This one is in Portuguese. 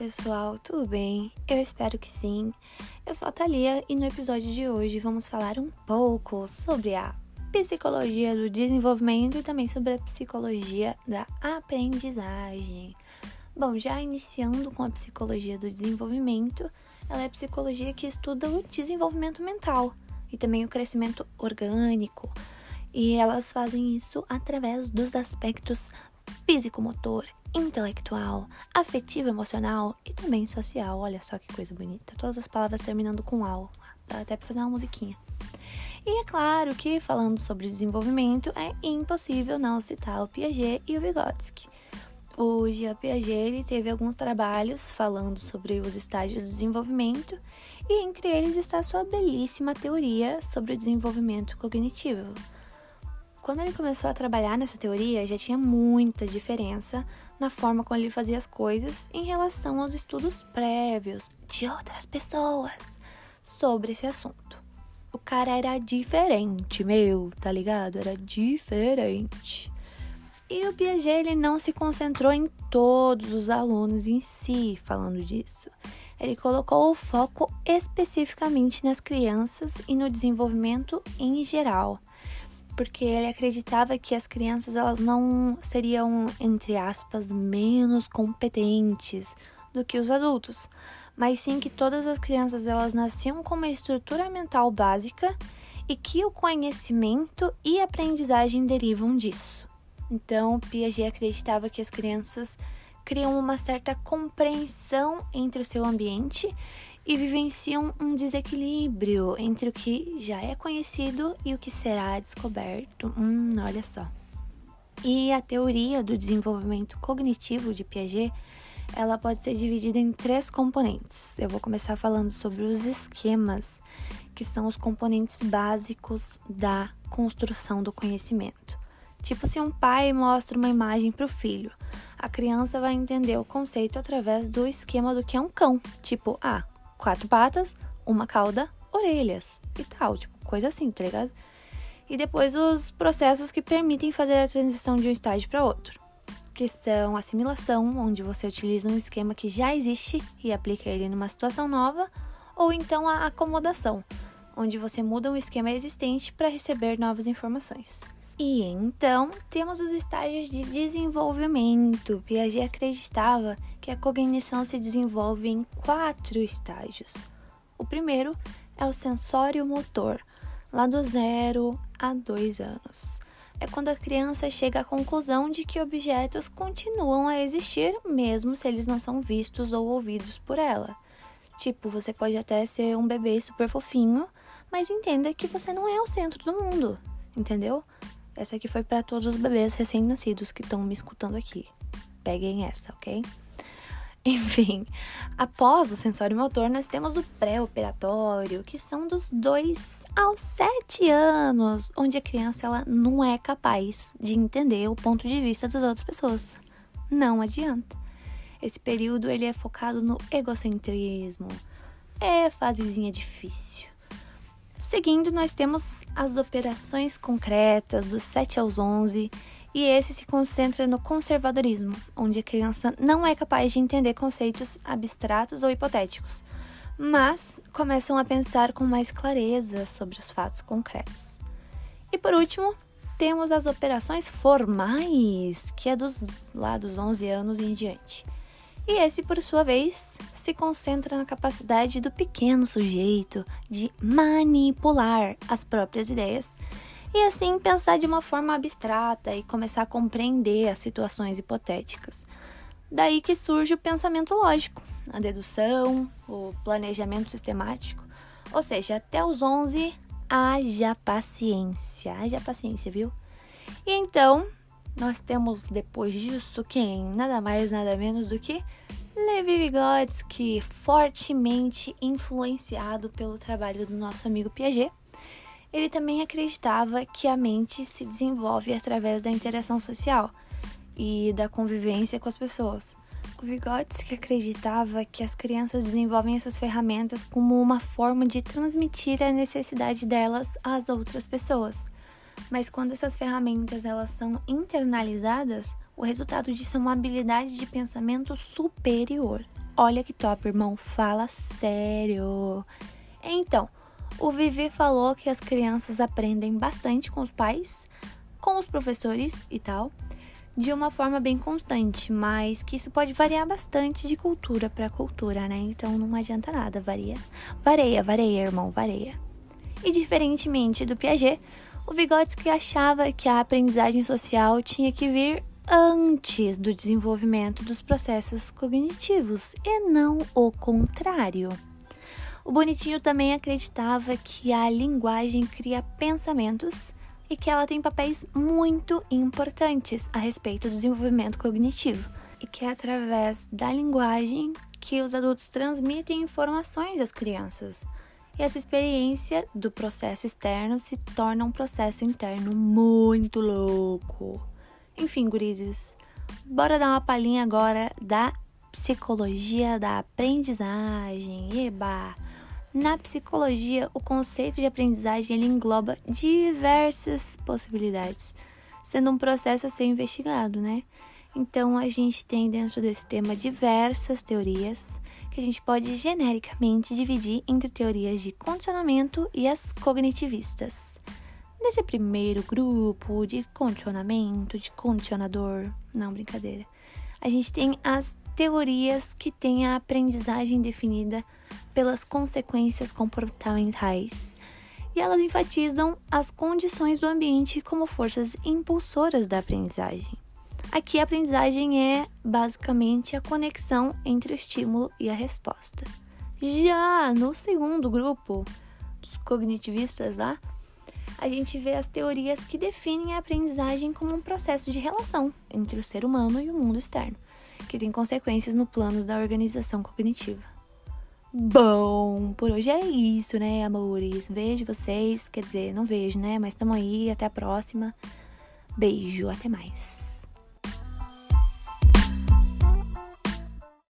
pessoal, tudo bem? Eu espero que sim. Eu sou a Thalia e no episódio de hoje vamos falar um pouco sobre a psicologia do desenvolvimento e também sobre a psicologia da aprendizagem. Bom, já iniciando com a psicologia do desenvolvimento, ela é a psicologia que estuda o desenvolvimento mental e também o crescimento orgânico. E elas fazem isso através dos aspectos físico-motor, intelectual, afetivo, emocional e também social. Olha só que coisa bonita. Todas as palavras terminando com al. Dá até para fazer uma musiquinha. E é claro que, falando sobre desenvolvimento, é impossível não citar o Piaget e o Vygotsky. O Jean Piaget ele teve alguns trabalhos falando sobre os estágios do desenvolvimento, e entre eles está sua belíssima teoria sobre o desenvolvimento cognitivo. Quando ele começou a trabalhar nessa teoria, já tinha muita diferença na forma como ele fazia as coisas em relação aos estudos prévios de outras pessoas sobre esse assunto. O cara era diferente, meu, tá ligado? Era diferente. E o Piaget ele não se concentrou em todos os alunos em si falando disso. Ele colocou o foco especificamente nas crianças e no desenvolvimento em geral porque ele acreditava que as crianças elas não seriam, entre aspas, menos competentes do que os adultos, mas sim que todas as crianças elas nasciam com uma estrutura mental básica e que o conhecimento e aprendizagem derivam disso. Então, Piaget acreditava que as crianças criam uma certa compreensão entre o seu ambiente e vivenciam um desequilíbrio entre o que já é conhecido e o que será descoberto. Hum, olha só. E a teoria do desenvolvimento cognitivo de Piaget, ela pode ser dividida em três componentes. Eu vou começar falando sobre os esquemas, que são os componentes básicos da construção do conhecimento. Tipo, se um pai mostra uma imagem para o filho, a criança vai entender o conceito através do esquema do que é um cão. Tipo, ah, quatro patas, uma cauda, orelhas e tal, tipo, coisa assim, tá ligado? E depois os processos que permitem fazer a transição de um estágio para outro, que são assimilação, onde você utiliza um esquema que já existe e aplica ele numa situação nova, ou então a acomodação, onde você muda um esquema existente para receber novas informações. E então temos os estágios de desenvolvimento. Piaget acreditava que a cognição se desenvolve em quatro estágios. O primeiro é o sensório motor, lá do zero a dois anos. É quando a criança chega à conclusão de que objetos continuam a existir, mesmo se eles não são vistos ou ouvidos por ela. Tipo, você pode até ser um bebê super fofinho, mas entenda que você não é o centro do mundo, entendeu? Essa aqui foi para todos os bebês recém-nascidos que estão me escutando aqui. Peguem essa, ok? Enfim, após o sensório motor, nós temos o pré-operatório, que são dos 2 aos 7 anos, onde a criança ela não é capaz de entender o ponto de vista das outras pessoas. Não adianta. Esse período ele é focado no egocentrismo. É fasezinha difícil. Seguindo, nós temos as operações concretas dos 7 aos 11, e esse se concentra no conservadorismo, onde a criança não é capaz de entender conceitos abstratos ou hipotéticos, mas começam a pensar com mais clareza sobre os fatos concretos. E por último, temos as operações formais, que é dos lá dos 11 anos em diante. E esse, por sua vez, se concentra na capacidade do pequeno sujeito de manipular as próprias ideias e assim pensar de uma forma abstrata e começar a compreender as situações hipotéticas. Daí que surge o pensamento lógico, a dedução, o planejamento sistemático. Ou seja, até os 11, haja paciência, haja paciência, viu? E então, nós temos depois disso quem? Nada mais, nada menos do que Levi Vygotsky, fortemente influenciado pelo trabalho do nosso amigo Piaget. Ele também acreditava que a mente se desenvolve através da interação social e da convivência com as pessoas. O Vygotsky acreditava que as crianças desenvolvem essas ferramentas como uma forma de transmitir a necessidade delas às outras pessoas. Mas quando essas ferramentas elas são internalizadas, o resultado disso é uma habilidade de pensamento superior. Olha que top, irmão, fala sério. Então, o Vivi falou que as crianças aprendem bastante com os pais, com os professores e tal, de uma forma bem constante, mas que isso pode variar bastante de cultura para cultura, né? Então não adianta nada, varia. Vareia, vareia, irmão, vareia. E diferentemente do Piaget, o Vygotsky achava que a aprendizagem social tinha que vir antes do desenvolvimento dos processos cognitivos e não o contrário. O Bonitinho também acreditava que a linguagem cria pensamentos e que ela tem papéis muito importantes a respeito do desenvolvimento cognitivo e que é através da linguagem que os adultos transmitem informações às crianças. E essa experiência do processo externo se torna um processo interno muito louco. Enfim, gurizes, bora dar uma palhinha agora da psicologia da aprendizagem. Eba! Na psicologia, o conceito de aprendizagem ele engloba diversas possibilidades, sendo um processo a ser investigado, né? Então, a gente tem dentro desse tema diversas teorias que a gente pode genericamente dividir entre teorias de condicionamento e as cognitivistas. Nesse primeiro grupo de condicionamento, de condicionador, não brincadeira, a gente tem as teorias que têm a aprendizagem definida pelas consequências comportamentais. E elas enfatizam as condições do ambiente como forças impulsoras da aprendizagem. Aqui a aprendizagem é basicamente a conexão entre o estímulo e a resposta. Já no segundo grupo, dos cognitivistas lá, a gente vê as teorias que definem a aprendizagem como um processo de relação entre o ser humano e o mundo externo, que tem consequências no plano da organização cognitiva. Bom, por hoje é isso, né, amores? Vejo vocês, quer dizer, não vejo, né? Mas tamo aí, até a próxima. Beijo, até mais.